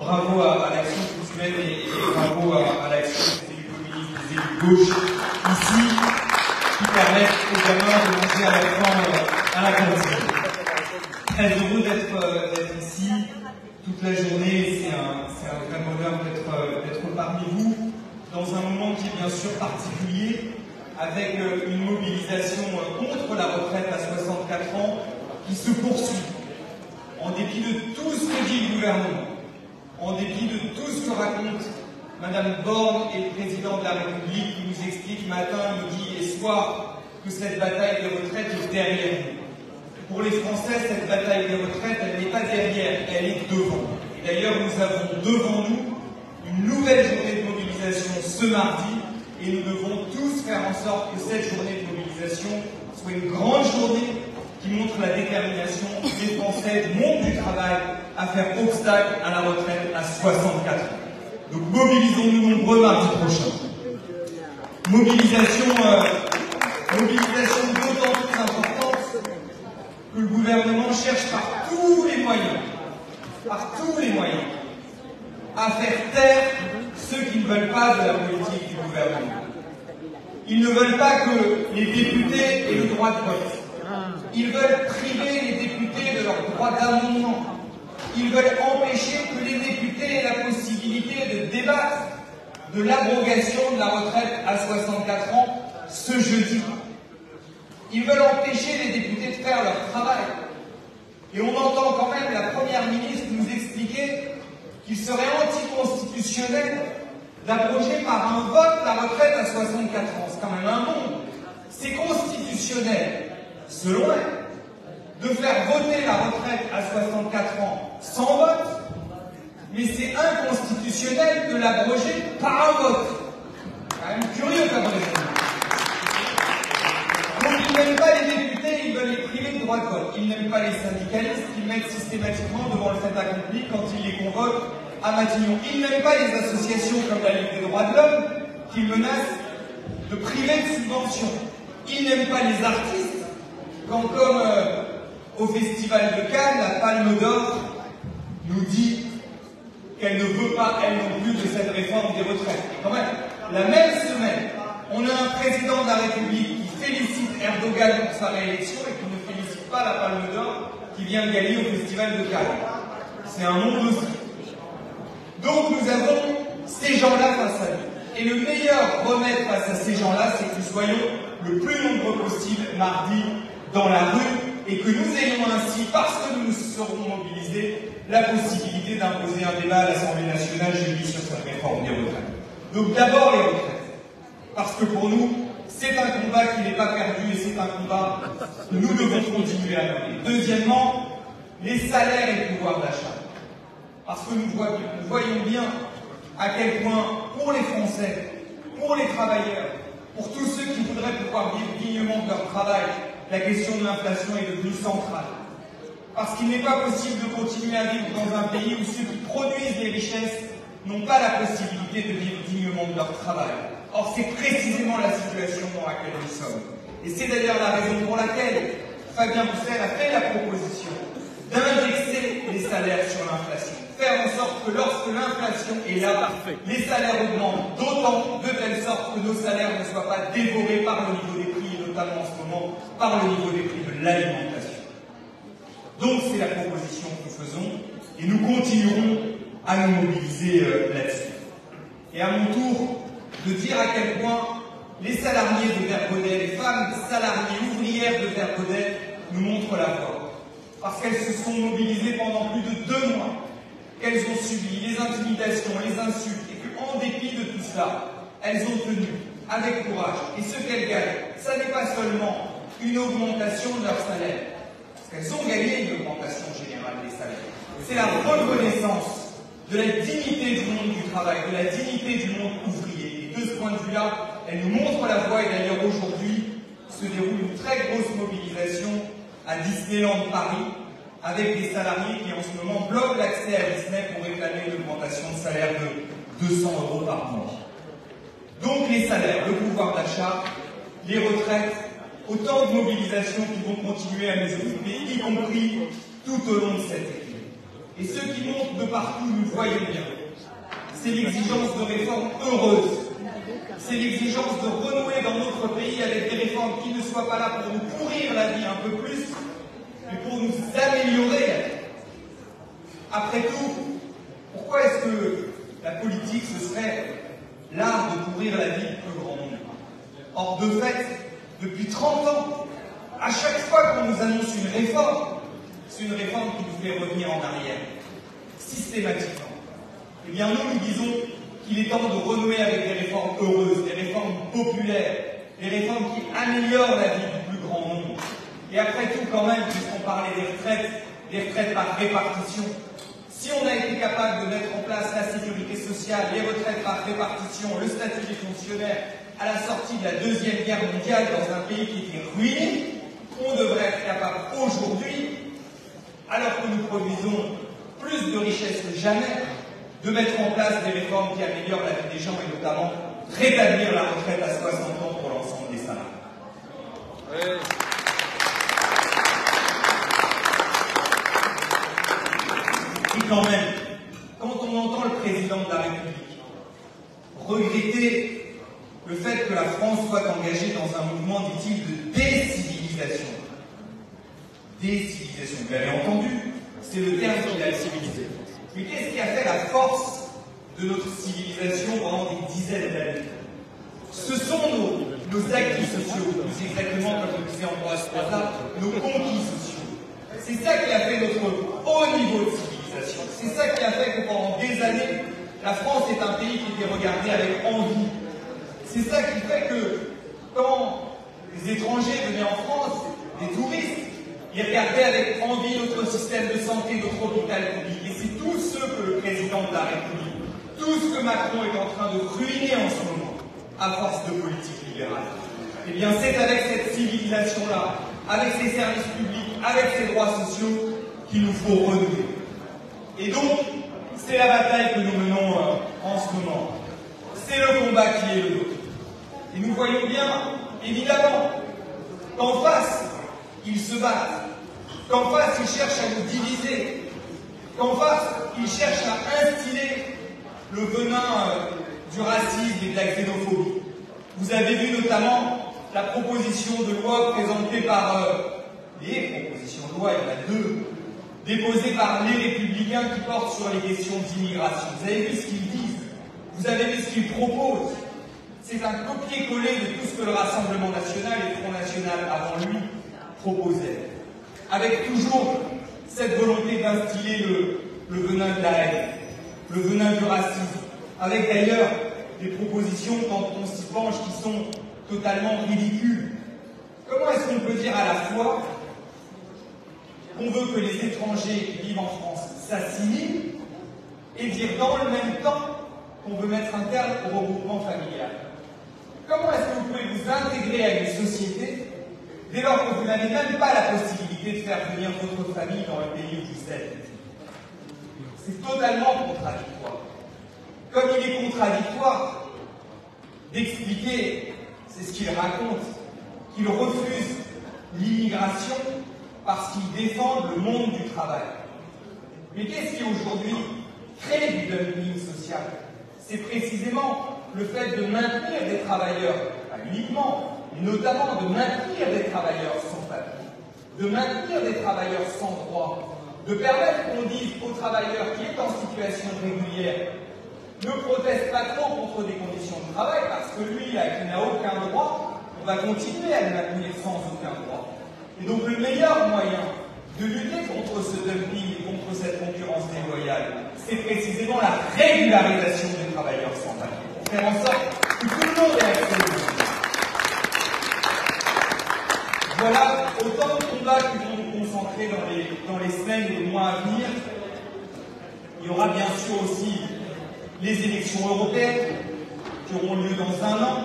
bravo à, l'action culturelle et, et, bravo à, l'action des élus communistes, des élus de gauche ici, qui permettent aux gamins de manger à la à la cantine. Très heureux d'être ici toute la journée, c'est un, un, vrai bonheur d'être parmi vous. Dans un moment qui est bien sûr particulier, avec une mobilisation contre la retraite à 64 ans qui se poursuit, en dépit de tout ce que dit le gouvernement, en dépit de tout ce que raconte Madame Borne et le président de la République qui nous explique matin, midi et soir que cette bataille des retraites est derrière nous. Pour les Français, cette bataille des retraites, elle n'est pas derrière, elle est devant. D'ailleurs, nous avons devant nous une nouvelle journée de mobilisation ce mardi, et nous devons tous faire en sorte que cette journée de mobilisation soit une grande journée qui montre la détermination des Français du monde du travail à faire obstacle à la retraite à 64 ans. Donc mobilisons-nous nombreux mardi prochain. Mobilisation, euh, mobilisation d'autant plus importante que le gouvernement cherche par tous les moyens, par tous les moyens, à faire taire ceux qui ne veulent pas de la politique du gouvernement. Ils ne veulent pas que les députés aient le droit de vote. Ils veulent priver les députés de leur droit d'amendement. Ils veulent empêcher que les députés aient la possibilité de débattre de l'abrogation de la retraite à 64 ans ce jeudi. Ils veulent empêcher les députés de faire leur travail. Et on entend quand même la Première ministre nous expliquer qu'il serait anticonstitutionnel d'abroger par un vote la retraite à 64 ans. C'est quand même un monde. C'est constitutionnel selon elle, de faire voter la retraite à 64 ans sans vote, mais c'est inconstitutionnel de l'abroger par un vote. Quand même curieux comme. Donc ils n'aiment pas les députés, ils veulent les priver de droit de vote. Ils n'aiment pas les syndicalistes, ils mettent systématiquement devant le fait accompli quand ils les convoquent à Matignon. Ils n'aiment pas les associations comme la Ligue des droits de l'homme, qui menacent de priver de subventions. Ils n'aiment pas les artistes, quand comme euh, au Festival de Cannes, la Palme d'Or nous dit qu'elle ne veut pas, elle non plus, de cette réforme des retraites. quand même, la même semaine, on a un président de la République qui félicite Erdogan pour sa réélection et qui ne félicite pas la Palme d'Or qui vient de gagner au Festival de Cannes. C'est un monde aussi. Donc nous avons ces gens-là face à nous. Et le meilleur remède face à ces gens-là, c'est que nous soyons le plus nombreux possible mardi dans la rue et que nous ayons ainsi, parce que nous nous serons mobilisés, la possibilité d'imposer un débat à l'Assemblée nationale jeudi sur cette réforme des retraites. Donc d'abord les retraites, parce que pour nous, c'est un combat qui n'est pas perdu et c'est un combat que nous devons continuer à mener. Deuxièmement, les salaires et le pouvoir d'achat. Parce que nous voyons bien à quel point, pour les Français, pour les travailleurs, pour tous ceux qui voudraient pouvoir vivre dignement de leur travail, la question de l'inflation est devenue centrale. Parce qu'il n'est pas possible de continuer à vivre dans un pays où ceux qui produisent les richesses n'ont pas la possibilité de vivre dignement de leur travail. Or, c'est précisément la situation dans laquelle nous sommes. Et c'est d'ailleurs la raison pour laquelle Fabien Roussel a fait la proposition d'indexer les salaires sur l'inflation. Faire en sorte que lorsque l'inflation est là, les salaires augmentent d'autant de telle sorte que nos salaires ne soient pas dévorés par le niveau des prix notamment en ce moment par le niveau des prix de l'alimentation. Donc c'est la proposition que nous faisons et nous continuerons à nous mobiliser euh, là-dessus. Et à mon tour, de dire à quel point les salariés de Verbaudet, les femmes salariées ouvrières de Verbaudet nous montrent la voie. Parce qu'elles se sont mobilisées pendant plus de deux mois, qu'elles ont subi les intimidations, les insultes, et qu'en dépit de tout cela, elles ont tenu avec courage. Et ce qu'elles gagnent, ça n'est pas seulement une augmentation de leur salaire, parce qu'elles ont gagné une augmentation générale des salaires. C'est la reconnaissance de la dignité du monde du travail, de la dignité du monde ouvrier. Et de ce point de vue-là, elles nous montrent la voie, et d'ailleurs aujourd'hui se déroule une très grosse mobilisation à Disneyland Paris, avec des salariés qui en ce moment bloquent l'accès à Disney pour réclamer une augmentation de salaire de 200 euros par mois. Donc les salaires, le pouvoir d'achat, les retraites, autant de mobilisations qui vont continuer à nous occuper, y compris tout au long de cette été. Et ceux qui montent de partout nous voyons bien. C'est l'exigence de réformes heureuses. C'est l'exigence de renouer dans notre pays avec des réformes qui ne soient pas là pour nous pourrir la vie un peu plus, mais pour nous améliorer Après tout, pourquoi est-ce que la politique, ce serait l'art de pourrir la vie du plus grand nombre Or, de fait, depuis 30 ans, à chaque fois qu'on nous annonce une réforme, c'est une réforme qui nous fait revenir en arrière, systématiquement. Eh bien, nous, nous disons qu'il est temps de renouer avec des réformes heureuses, des réformes populaires, des réformes qui améliorent la vie du plus grand nombre. Et après tout, quand même, puisqu'on parlait des retraites, des retraites par répartition, si on a été capable de mettre en place la sécurité sociale, les retraites par répartition, le statut des fonctionnaires à la sortie de la Deuxième Guerre mondiale dans un pays qui était ruiné, on devrait être capable aujourd'hui, alors que nous produisons plus de richesses que jamais, de mettre en place des réformes qui améliorent la vie des gens et notamment rétablir la retraite à 60 ans pour l'ensemble des salariés quand même, quand on entend le président de la République regretter le fait que la France soit engagée dans un mouvement, dit-il, de décivilisation. Décivilisation, vous l'avez entendu, c'est le terme qu'il a civilisé. Mais qu'est-ce qui a fait la force de notre civilisation pendant des dizaines d'années? Ce sont nos, nos acquis sociaux, plus exactement, comme le disait Ambroise Croizat, nos conquis sociaux. C'est ça qui a fait notre haut niveau de civilisation. C'est ça qui a fait que pendant des années, la France est un pays qui était regardé avec envie c'est ça qui fait que quand les étrangers venaient en France, les touristes, ils regardaient avec envie notre système de santé, notre hôpital public. Et c'est tout ce que le président de la République, tout ce que Macron est en train de ruiner en ce moment, à force de politique libérale. Eh bien, c'est avec cette civilisation-là, avec ces services publics, avec ces droits sociaux, qu'il nous faut renouer. Et donc, c'est la bataille que nous menons euh, en ce moment. C'est le combat qui est le nôtre. Et nous voyons bien, évidemment, qu'en face, ils se battent, qu'en face, ils cherchent à nous diviser, qu'en face, ils cherchent à instiller le venin euh, du racisme et de la xénophobie. Vous avez vu notamment la proposition de loi présentée par euh, les propositions de loi, il y en a deux, déposées par les républicains qui portent sur les questions d'immigration. Vous avez vu ce qu'ils disent, vous avez vu ce qu'ils proposent. C'est un copier-coller de tout ce que le Rassemblement national et le Front national avant lui proposaient. Avec toujours cette volonté d'instiller le, le, venin de la haine, le venin du racisme. Avec d'ailleurs des propositions, quand on s'y penche, qui sont totalement ridicules. Comment est-ce qu'on peut dire à la fois qu'on veut que les étrangers vivent en France s'assimilent et dire dans le même temps qu'on veut mettre un terme au regroupement familial? Comment est-ce que vous pouvez vous intégrer à une société dès lors que vous n'avez même pas la possibilité de faire venir votre famille dans le pays où vous êtes C'est totalement contradictoire. Comme il est contradictoire d'expliquer, c'est ce qu'il raconte, qu'il refuse l'immigration parce qu'il défend le monde du travail. Mais qu'est-ce qui aujourd'hui crée du dumping social? C'est précisément le fait de maintenir des travailleurs, pas uniquement, notamment de maintenir des travailleurs sans papier, de maintenir des travailleurs sans droit, de permettre qu'on dise aux travailleurs qui est en situation régulière ne proteste pas trop contre des conditions de travail parce que lui, qui n'a aucun droit, on va continuer à le maintenir sans aucun droit. Et donc le meilleur moyen de lutter contre ce dumping et contre cette concurrence déloyale, c'est précisément la régularisation des travailleurs sans papier faire en sorte que tout le monde ait accès Voilà autant de combats qui vont nous concentrer dans les, semaines et les mois à venir. Il y aura bien sûr aussi les élections européennes qui auront lieu dans un an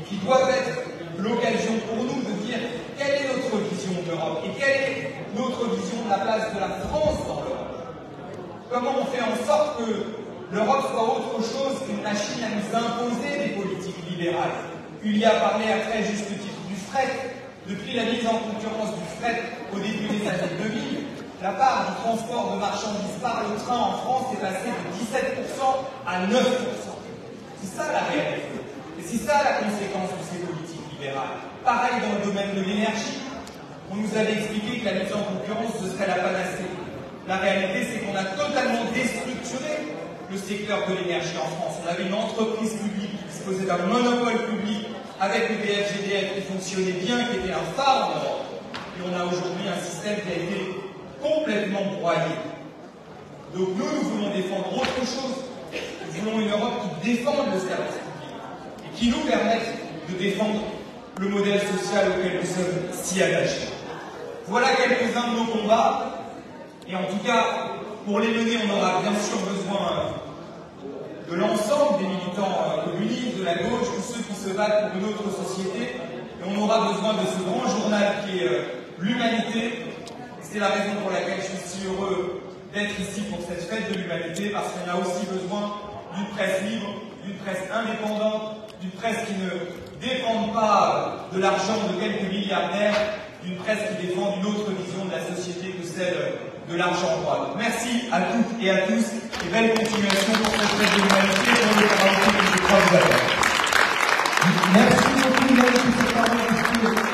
et qui doivent être l'occasion pour nous de dire quelle est notre vision de l'Europe et quelle est notre vision de la place de la France dans l'Europe. Comment on fait en sorte que l'Europe soit autre chose qu'une machine à nous imposer des politiques libérales? Il y a parlé à très juste titre du fret. Depuis la mise en concurrence du fret au début des années 2000, la part du transport de marchandises par le train en France est passée de 17% à 9%. C'est ça la réalité. Et c'est ça la conséquence de ces politiques libérales. Pareil dans le domaine de l'énergie. On nous avait expliqué que la mise en concurrence, ce serait la panacée. La réalité, c'est qu'on a totalement déstructuré le secteur de l'énergie en France. On avait une entreprise publique qui disposait d'un monopole public avec le BFGDF qui fonctionnait bien, qui était un phare en Europe. Et on a aujourd'hui un système qui a été complètement broyé. Donc nous, nous voulons défendre autre chose. Nous voulons une Europe qui défende le service public et qui nous permette de défendre le modèle social auquel nous sommes si attachés. Voilà quelques-uns de nos combats. Et en tout cas, pour les mener, on aura bien sûr besoin de l'ensemble des militants euh, communistes, de la gauche, tous ceux qui se battent pour une autre société. Et on aura besoin de ce grand journal qui est euh, l'humanité. C'est la raison pour laquelle je suis si heureux d'être ici pour cette fête de l'humanité, parce qu'on a aussi besoin d'une presse libre, d'une presse indépendante, d'une presse qui ne dépend pas de l'argent de quelques milliardaires, d'une presse qui défend une autre vision de la société que celle de l'argent droit. Merci à toutes et à tous et belle continuation pour cette fête de l'humanité et. Merci beaucoup,